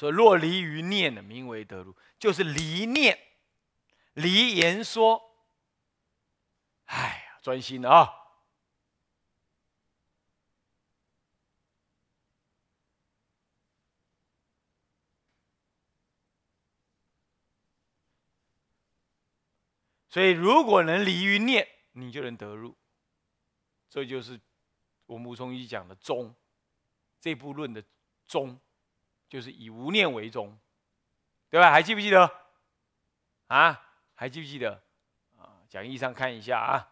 说若离于念的，名为得入，就是离念，离言说。哎呀，专心啊！所以，如果能离于念，你就能得入。这就是我们吴崇义讲的宗，这部论的宗，就是以无念为宗，对吧？还记不记得？啊，还记不记得？啊，讲义上看一下啊。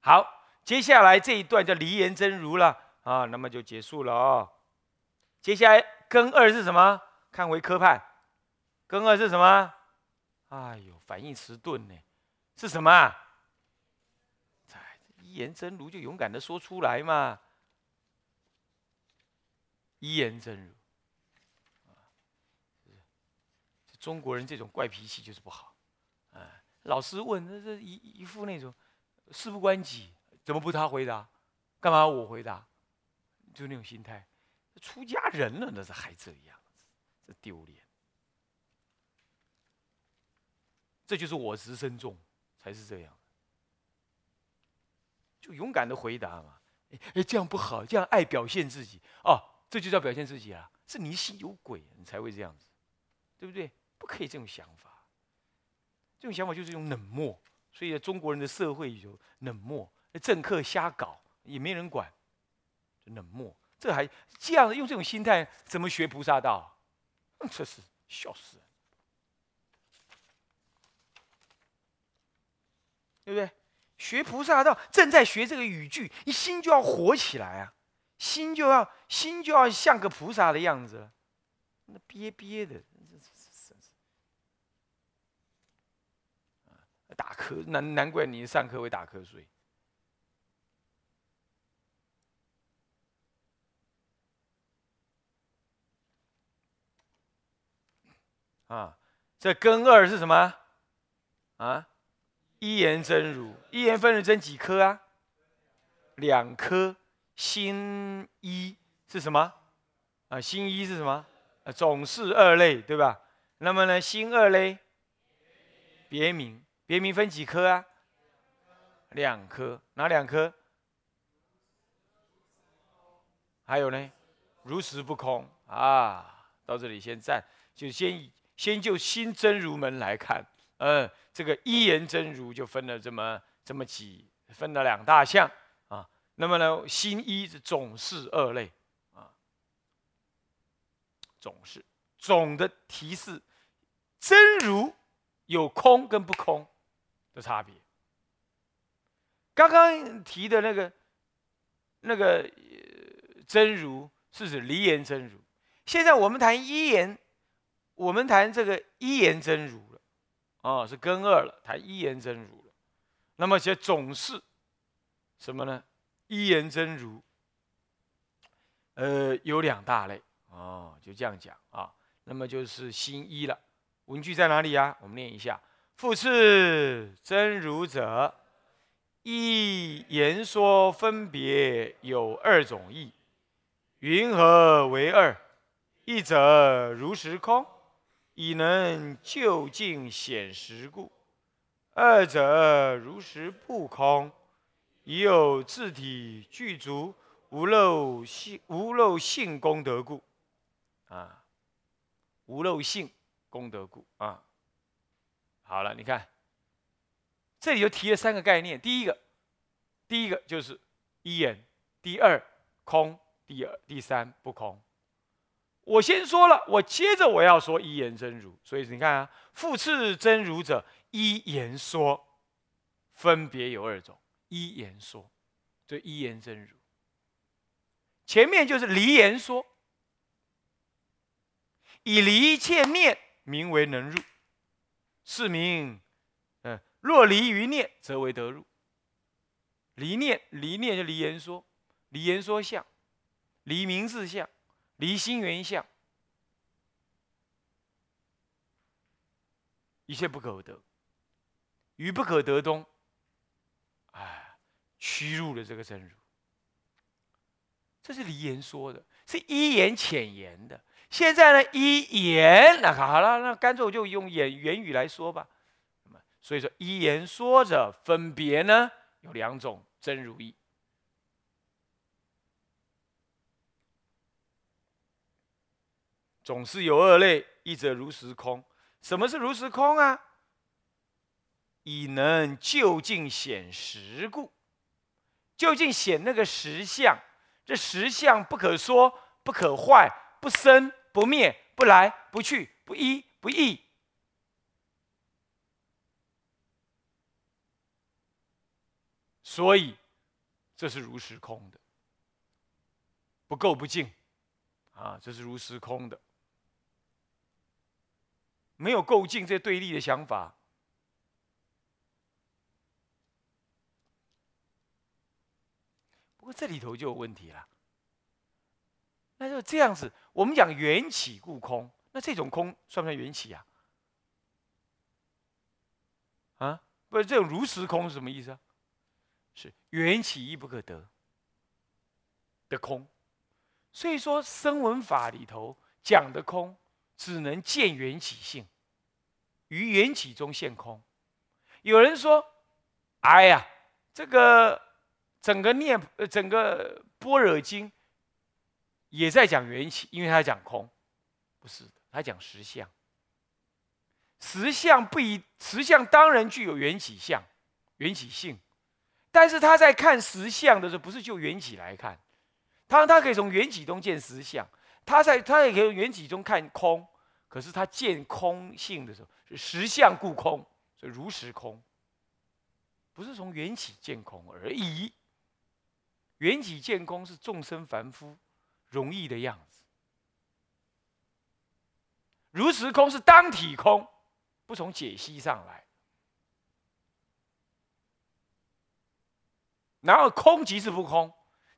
好，接下来这一段叫离言真如了啊，那么就结束了哦。接下来根二是什么？看回科派，根二是什么？哎呦，反应迟钝呢，是什么？在言真如就勇敢的说出来嘛。一言真如，啊中国人这种怪脾气就是不好。哎，老师问，这这一一副那种事不关己，怎么不他回答？干嘛我回答？就那种心态。出家人了，那是还这样子，这丢脸。这就是我执身重，才是这样。就勇敢的回答嘛，哎哎，这样不好，这样爱表现自己哦，这就叫表现自己啊，是你心有鬼，你才会这样子，对不对？不可以这种想法，这种想法就是一种冷漠，所以中国人的社会有冷漠，政客瞎搞也没人管，冷漠。这还这样用这种心态怎么学菩萨道？这是笑死人，对不对？学菩萨道正在学这个语句，你心就要活起来啊，心就要心就要像个菩萨的样子，那憋憋的，打瞌难难怪你上课会打瞌睡。啊，这根二是什么？啊，一言真如，一言分是真几颗啊？两颗。心一是什么？啊，心一是什么？啊，总是二类，对吧？那么呢，心二类，别名，别名分几颗啊？两颗，哪两颗？还有呢？如实不空啊。到这里先暂，就先。先就心真如门来看，嗯，这个一言真如就分了这么这么几，分了两大项啊。那么呢，心一是总是二类啊，总是总的提示，真如有空跟不空的差别。刚刚提的那个那个真如是指离言真如，现在我们谈一言。我们谈这个一言真如哦，是根二了，谈一言真如了。那么，且总是什么呢？一言真如，呃，有两大类，哦，就这样讲啊。那么就是心一了。文句在哪里呀？我们念一下：复次真如者，一言说分别有二种义，云何为二？一者如实空。以能就近显实故，二者如实不空，已有自体具足，无漏性无漏性功德故，啊，无漏性功德故啊。好了，你看，这里就提了三个概念。第一个，第一个就是一眼；第二，空；第二，第三，不空。我先说了，我接着我要说一言真如，所以你看啊，复次真如者一言说，分别有二种，一言说，这一言真如。前面就是离言说，以离一切念名为能入，是名，嗯，若离于念，则为得入。离念，离念就离言说，离言说相，离名字相。离心缘相，一切不可得，于不可得中，哎，屈辱了这个真如。这是离言说的，是一言浅言的。现在呢，一言那好了，那干脆我就用言言语来说吧。所以说一言说着，分别呢有两种真如意。总是有二类，一则如实空。什么是如实空啊？以能就近显实故，就近显那个实相。这实相不可说，不可坏，不生不灭，不来不去，不依不异。所以，这是如实空的，不垢不净啊！这是如实空的。没有构进这对立的想法，不过这里头就有问题了。那就这样子，我们讲缘起故空，那这种空算不算缘起啊？啊，不是这种如实空是什么意思啊？是缘起亦不可得的空，所以说声闻法里头讲的空。只能见缘起性，于缘起中现空。有人说：“哎呀，这个整个念呃整个般若经也在讲缘起，因为他讲空，不是的，他讲实相。实相不一，实相当然具有缘起相、缘起性，但是他在看实相的时候，不是就缘起来看，他他可以从缘起中见实相。”他在他也可以从缘起中看空，可是他见空性的时候是实相故空，所以如实空，不是从缘起见空而已。缘起见空是众生凡夫容易的样子，如实空是当体空，不从解析上来。然后空即是不空。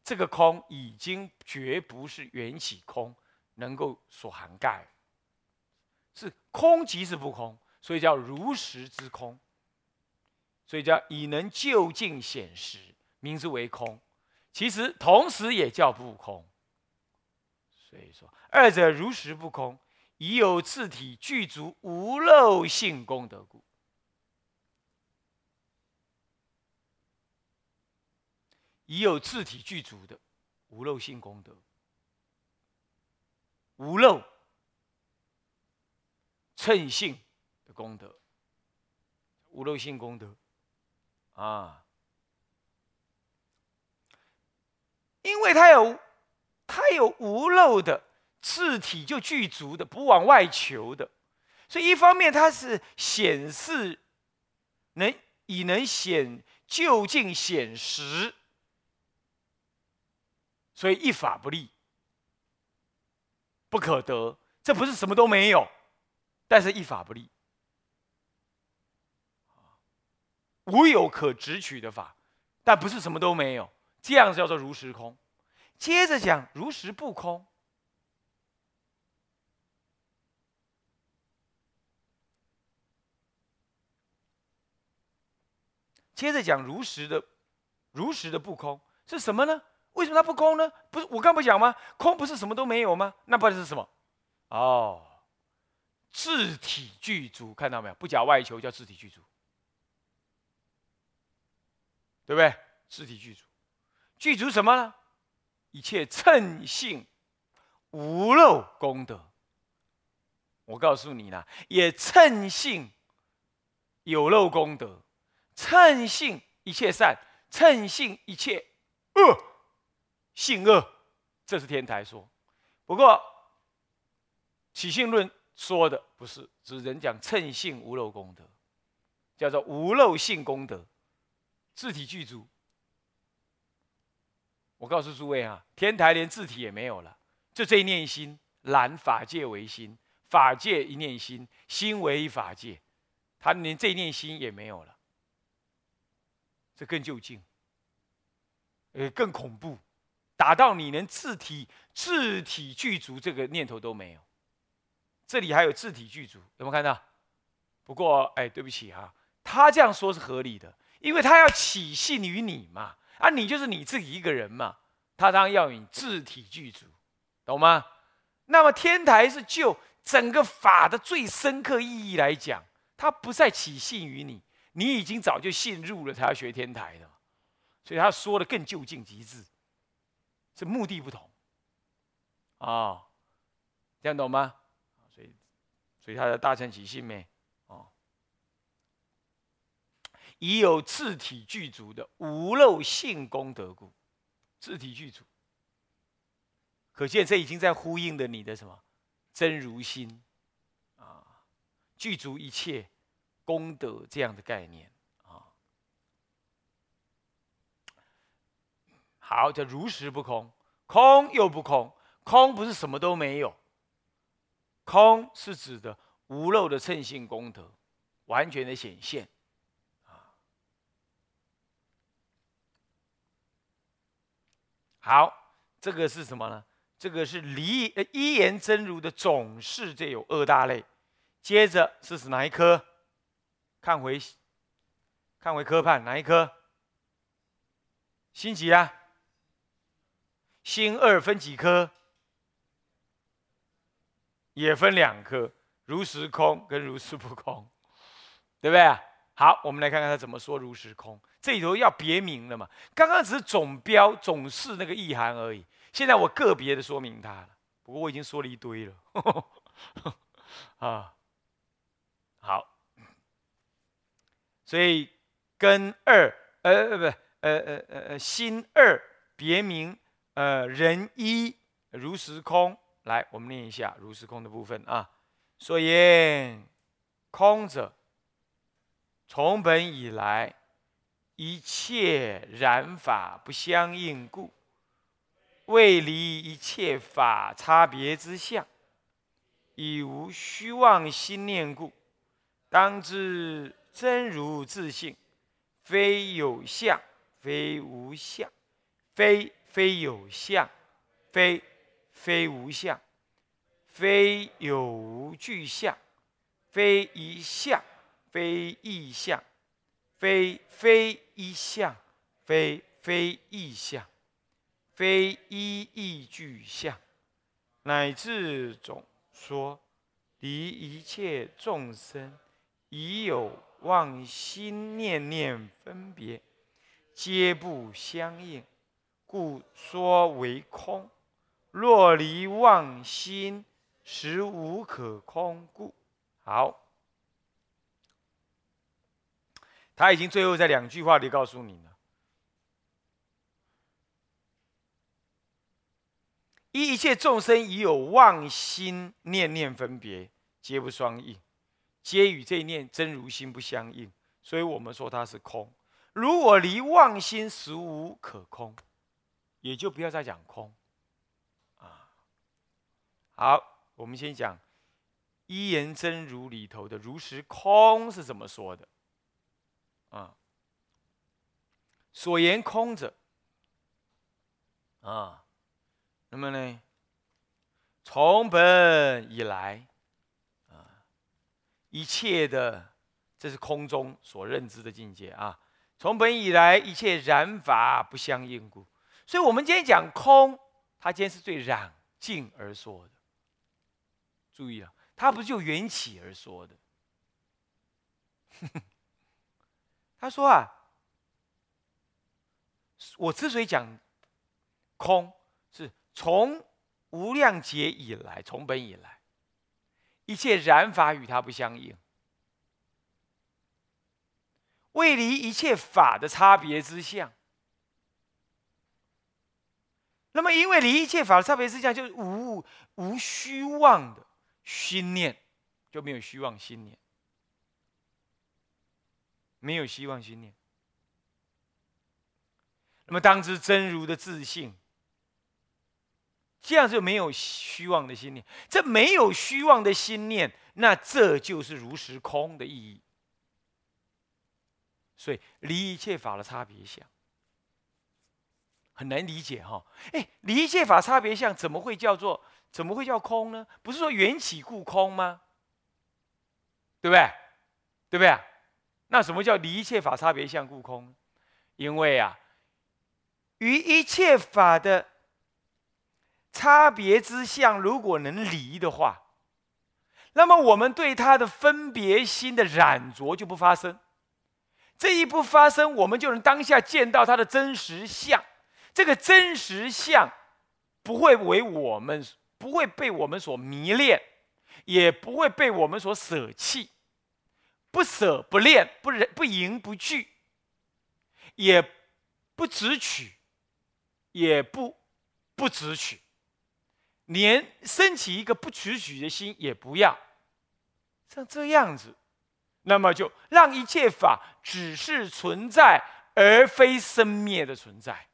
这个空已经绝不是缘起空能够所涵盖，是空即是不空，所以叫如实之空，所以叫以能就近显实，名之为空。其实同时也叫不空。所以说，二者如实不空，已有自体具足无漏性功德故。已有自体具足的无漏性功德，无漏称性的功德，无漏性功德啊！因为他有他有无漏的自体就具足的，不往外求的，所以一方面它是显示能以能显就近显实。所以一法不立，不可得。这不是什么都没有，但是一法不立，无有可执取的法，但不是什么都没有。这样叫做如实空。接着讲如实不空。接着讲如实的，如实的不空是什么呢？为什么它不空呢？不是我刚不讲吗？空不是什么都没有吗？那不然是什么？哦，自体具足，看到没有？不假外求叫自体具足，对不对？自体具足，具足什么呢？一切称性无漏功德。我告诉你呢，也称性有漏功德，称性一切善，称性一切恶。性恶，这是天台说。不过起信论说的不是，只是人讲称性无漏功德，叫做无漏性功德，字体具足。我告诉诸位啊，天台连字体也没有了，就这一念心，揽法界为心，法界一念心，心为一法界，他连这一念心也没有了，这更就近，呃，更恐怖。打到你连自体自体具足这个念头都没有，这里还有自体具足，有没有看到？不过，哎，对不起哈，他这样说是合理的，因为他要起信于你嘛，啊，你就是你自己一个人嘛，他当然要你自体具足，懂吗？那么天台是就整个法的最深刻意义来讲，他不再起信于你，你已经早就信入了，才要学天台的，所以他说的更就近极致，是目的不同，啊，这样懂吗？所以，所以他的大乘起信没？已有自体具足的无漏性功德故，自体具足，可见这已经在呼应的你的什么？真如心。啊，具足一切功德这样的概念啊。好，叫如实不空，空又不空，空不是什么都没有，空是指的无漏的称性功德完全的显现。好，这个是什么呢？这个是离呃一言真如的总是这有二大类。接着是指哪一科？看回看回科判哪一科？心几啊？心二分几科？也分两科，如实空跟如实不空，对不对？好，我们来看看他怎么说如实空。这里头要别名了嘛？刚刚只是总标总是那个意涵而已。现在我个别的说明它了。不过我已经说了一堆了。啊，好。所以跟二呃呃不呃呃呃呃心二别名呃人一如时空。来，我们念一下如时空的部分啊。所言空者，从本以来。一切染法不相应故，未离一切法差别之相，以无虚妄心念故，当知真如自性，非有相，非无相，非非有相，非非无相，非有无具相，非一相，非异相。非非一相，非非异相，非一异具相，乃至总说离一切众生已有妄心念念分别，皆不相应，故说为空。若离妄心，实无可空故。好。他已经最后在两句话里告诉你了：一切众生已有妄心念念分别，皆不相应，皆与这念真如心不相应，所以我们说它是空。如果离妄心实无可空，也就不要再讲空啊。好，我们先讲一言真如里头的如实空是怎么说的。啊，所言空者，啊，那么呢，从本以来，啊，一切的，这是空中所认知的境界啊。从本以来，一切染法不相应故，所以我们今天讲空，它今天是对染净而说的。注意了，它不是就缘起而说的。他说啊，我之所以讲空，是从无量劫以来，从本以来，一切染法与它不相应，未离一切法的差别之相。那么，因为离一切法的差别之相，就是无无虚妄的心念，就没有虚妄心念。没有希望心念，那么当知真如的自信，这样就没有虚妄的心念。这没有虚妄的心念，那这就是如实空的意义。所以离一切法的差别相很难理解哈。哎，离一切法差别相怎么会叫做怎么会叫空呢？不是说缘起故空吗？对不对？对不对？那什么叫离一切法差别相故空？因为啊，于一切法的差别之相，如果能离的话，那么我们对它的分别心的染着就不发生。这一不发生，我们就能当下见到它的真实相。这个真实相不会为我们，不会被我们所迷恋，也不会被我们所舍弃。不舍不恋，不忍不迎不惧，也不执取，也不不执取，连升起一个不执取的心也不要。像这样子，那么就让一切法只是存在，而非生灭的存在。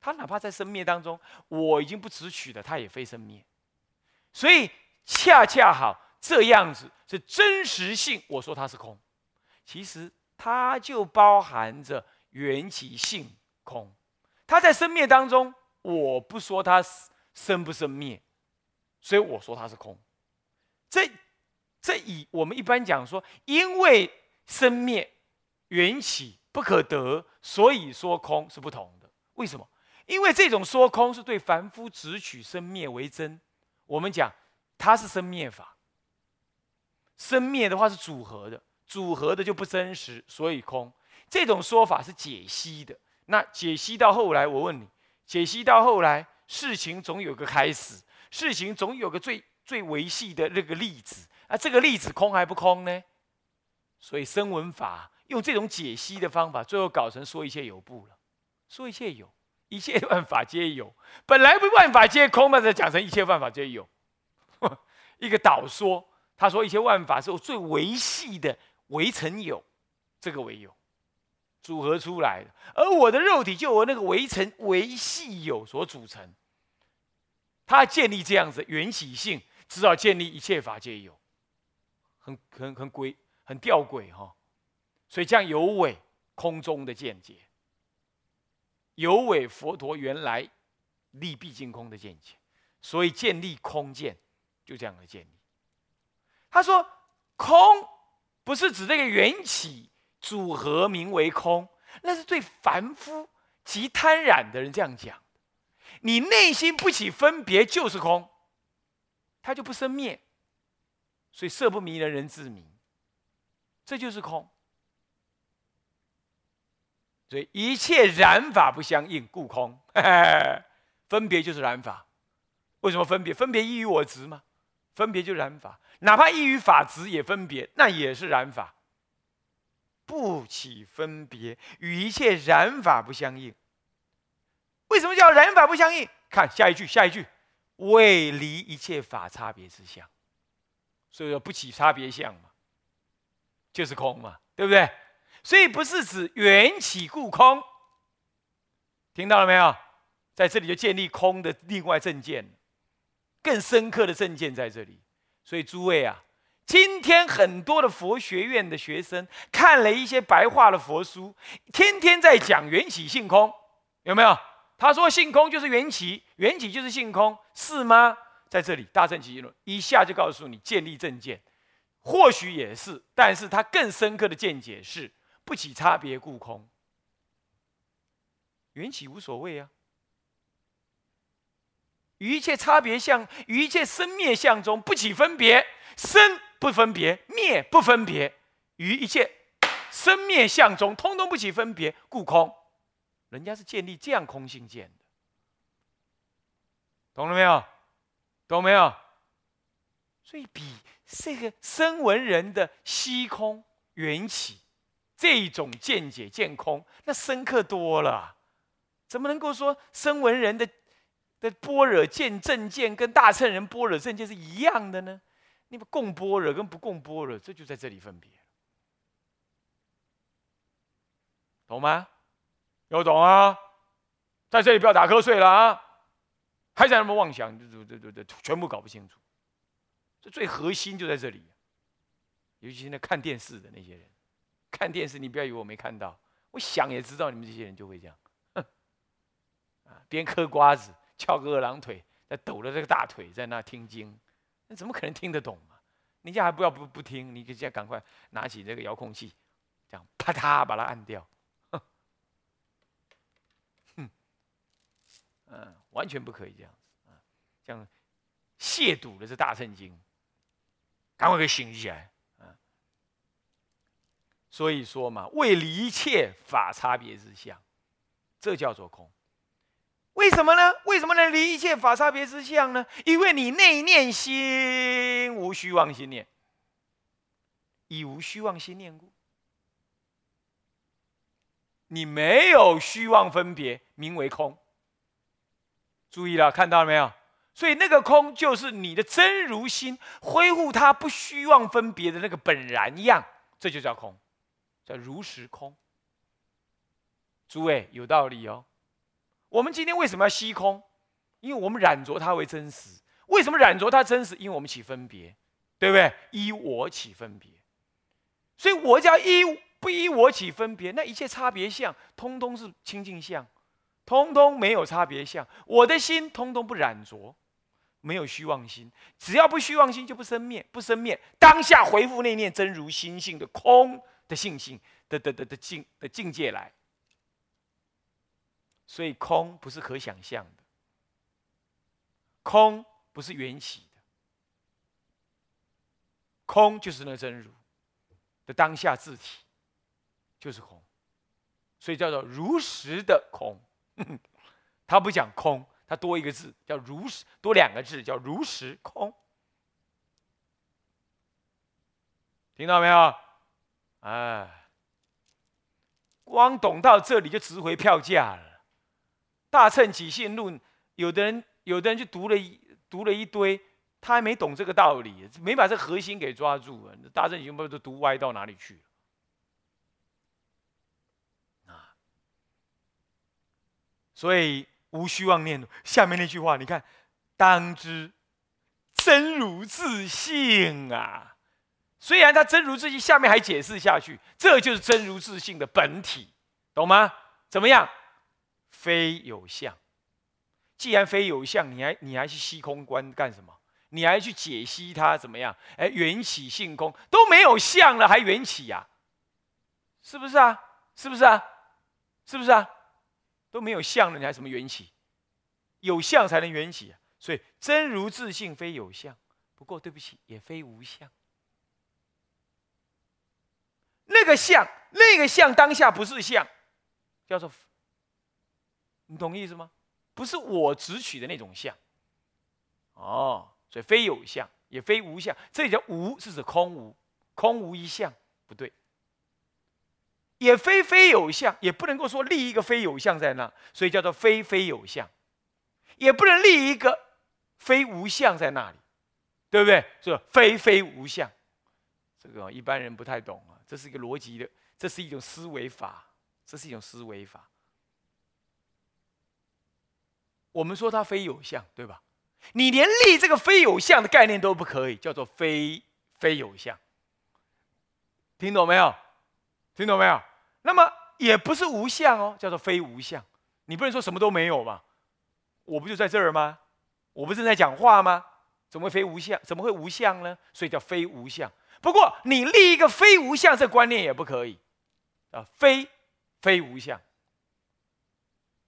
他哪怕在生灭当中，我已经不执取了，他也非生灭。所以恰恰好这样子是真实性。我说它是空，其实它就包含着缘起性空。它在生灭当中，我不说它生不生灭，所以我说它是空。这。这以我们一般讲说，因为生灭缘起不可得，所以说空是不同的。为什么？因为这种说空是对凡夫只取生灭为真。我们讲它是生灭法，生灭的话是组合的，组合的就不真实，所以空。这种说法是解析的。那解析到后来，我问你，解析到后来，事情总有个开始，事情总有个最最维系的那个例子。啊，这个例子空还不空呢？所以声闻法用这种解析的方法，最后搞成说一切有不了，说一切有，一切万法皆有，本来不万法皆空嘛，再讲成一切万法皆有，一个导说，他说一切万法是我最维系的围成有，这个为有。组合出来的，而我的肉体就由那个围成维系有所组成，他建立这样子缘起性，至少建立一切法皆有。很很很诡，很吊诡哈，所以这样有违空中的见解，有违佛陀原来立毕竟空的见解，所以建立空见就这样的建立。他说空不是指这个缘起组合名为空，那是对凡夫及贪染的人这样讲。你内心不起分别就是空，它就不生灭。所以色不迷人人自迷，这就是空。所以一切染法不相应，故空。分别就是染法。为什么分别？分别异于我执吗？分别就染法。哪怕异于法执也分别，那也是染法。不起分别，与一切染法不相应。为什么叫染法不相应？看下一句，下一句，为离一切法差别之相。所以说不起差别相嘛，就是空嘛，对不对？所以不是指缘起故空，听到了没有？在这里就建立空的另外证件，更深刻的证件在这里。所以诸位啊，今天很多的佛学院的学生看了一些白话的佛书，天天在讲缘起性空，有没有？他说性空就是缘起，缘起就是性空，是吗？在这里，大乘起因论一下就告诉你建立正见，或许也是，但是他更深刻的见解是不起差别故空，缘起无所谓啊，于一切差别相，于一切生灭相中不起分别，生不分别，灭不分别，于一切生灭相中通通不起分别，故空，人家是建立这样空性见的，懂了没有？懂没有？所以比这个声闻人的虚空缘起这种见解见空，那深刻多了。怎么能够说声闻人的的般若见正见跟大乘人般若正见是一样的呢？你们共般若跟不共般若，这就在这里分别，懂吗？有懂啊？在这里不要打瞌睡了啊！还在那么妄想，对对对对，全部搞不清楚。这最核心就在这里。尤其现在看电视的那些人，看电视你不要以为我没看到，我想也知道你们这些人就会这样。啊，边嗑瓜子，翘个二郎腿，在抖着这个大腿在那听经，那怎么可能听得懂嘛？你家还不要不不听，你现在赶快拿起这个遥控器，这样啪嗒把它按掉。哼，嗯完全不可以这样子啊，这样亵渎了这大圣经，赶快给醒起来！所以说嘛，为离一切法差别之相，这叫做空。为什么呢？为什么能离一切法差别之相呢？因为你内念心无虚妄心念，以无虚妄心念故，你没有虚妄分别，名为空。注意了，看到了没有？所以那个空就是你的真如心恢复它不虚妄分别的那个本然样，这就叫空，叫如实空。诸位有道理哦。我们今天为什么要吸空？因为我们染着它为真实。为什么染着它真实？因为我们起分别，对不对？依我起分别，所以我叫依不依我起分别，那一切差别相，通通是清净相，通通没有差别相。我的心通通不染着，没有虚妄心。只要不虚妄心，就不生灭，不生灭。当下回复那念真如心性的空的性性的的的的境的境界来。所以空不是可想象的，空不是缘起的，空就是那真如的当下自体，就是空，所以叫做如实的空。他不讲空，他多一个字叫如实，多两个字叫如实空。听到没有？哎，光懂到这里就值回票价了。大乘起信论，有的人有的人就读了一读了一堆，他还没懂这个道理，没把这核心给抓住啊。大乘起信论都读歪到哪里去了？啊！所以无需妄念。下面那句话，你看，当知真如自性啊！虽然他真如自性，下面还解释下去，这就是真如自性的本体，懂吗？怎么样？非有相，既然非有相，你还你还去虚空观干什么？你还去解析它怎么样？哎，缘起性空都没有相了，还缘起呀？是不是啊？是不是啊？是不是啊？都没有相了，你还什么缘起？有相才能缘起啊！所以真如自性非有相，不过对不起，也非无相。那个相，那个相当下不是相，叫做。你懂意思吗？不是我执取的那种相，哦，所以非有相，也非无相，这里叫无是指空无，空无一相，不对。也非非有相，也不能够说立一个非有相在那，所以叫做非非有相，也不能立一个非无相在那里，对不对？是非非无相，这个一般人不太懂啊，这是一个逻辑的，这是一种思维法，这是一种思维法。我们说它非有相，对吧？你连立这个非有相的概念都不可以，叫做非非有相。听懂没有？听懂没有？那么也不是无相哦，叫做非无相。你不能说什么都没有嘛？我不就在这儿吗？我不是在讲话吗？怎么会非无相？怎么会无相呢？所以叫非无相。不过你立一个非无相这观念也不可以啊，非非无相，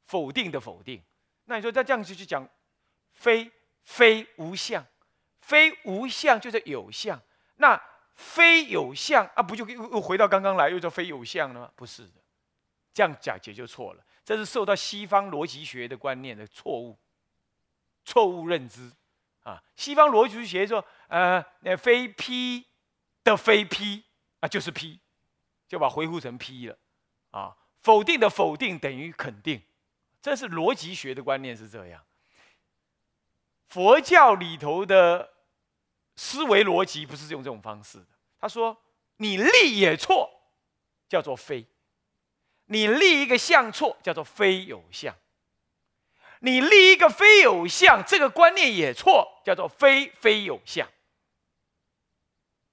否定的否定。那你说再这样就去讲，非非无相，非无相就是有相，那非有相啊，不就又又回到刚刚来，又叫非有相了吗？不是的，这样讲解就错了，这是受到西方逻辑学的观念的错误，错误认知啊。西方逻辑学说，呃，那非 P 的非 P 啊，就是 P，就把恢复成 P 了啊。否定的否定等于肯定。这是逻辑学的观念是这样，佛教里头的思维逻辑不是用这种方式的。他说：“你立也错，叫做非；你立一个相错，叫做非有相；你立一个非有相，这个观念也错，叫做非非有相。”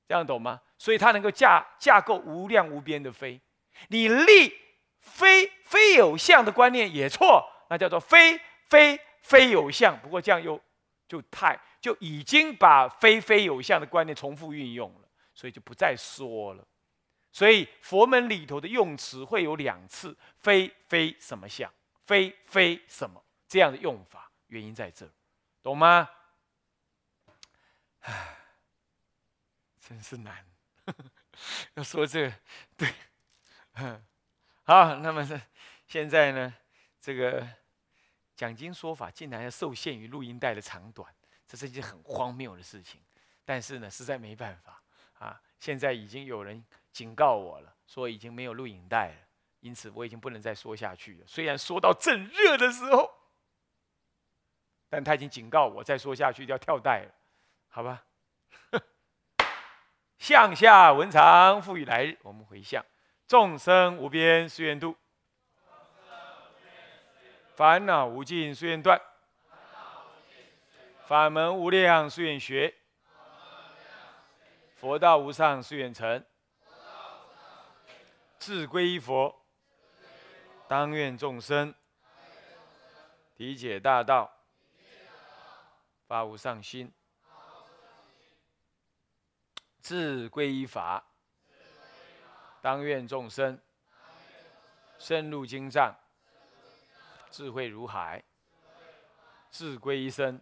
这样懂吗？所以它能够架架构无量无边的非。你立。非非有相的观念也错，那叫做非非非有相。不过这样又就太就已经把非非有相的观念重复运用了，所以就不再说了。所以佛门里头的用词会有两次“非非什么相”“非非什么”这样的用法，原因在这，懂吗？唉，真是难。要说这个，对，好，那么是现在呢，这个讲经说法竟然要受限于录音带的长短，这是一件很荒谬的事情。但是呢，实在没办法啊。现在已经有人警告我了，说已经没有录影带了，因此我已经不能再说下去了。虽然说到正热的时候，但他已经警告我，再说下去就要跳带了，好吧？向下文长赋予来日，我们回向众生无边誓愿度，烦恼无尽誓愿断，法门无量誓愿学，佛道无上誓愿成，志归依佛，当愿众生。理解大道，发无上心。自归依法，当愿众生。深入经藏，智慧如海；自归一生，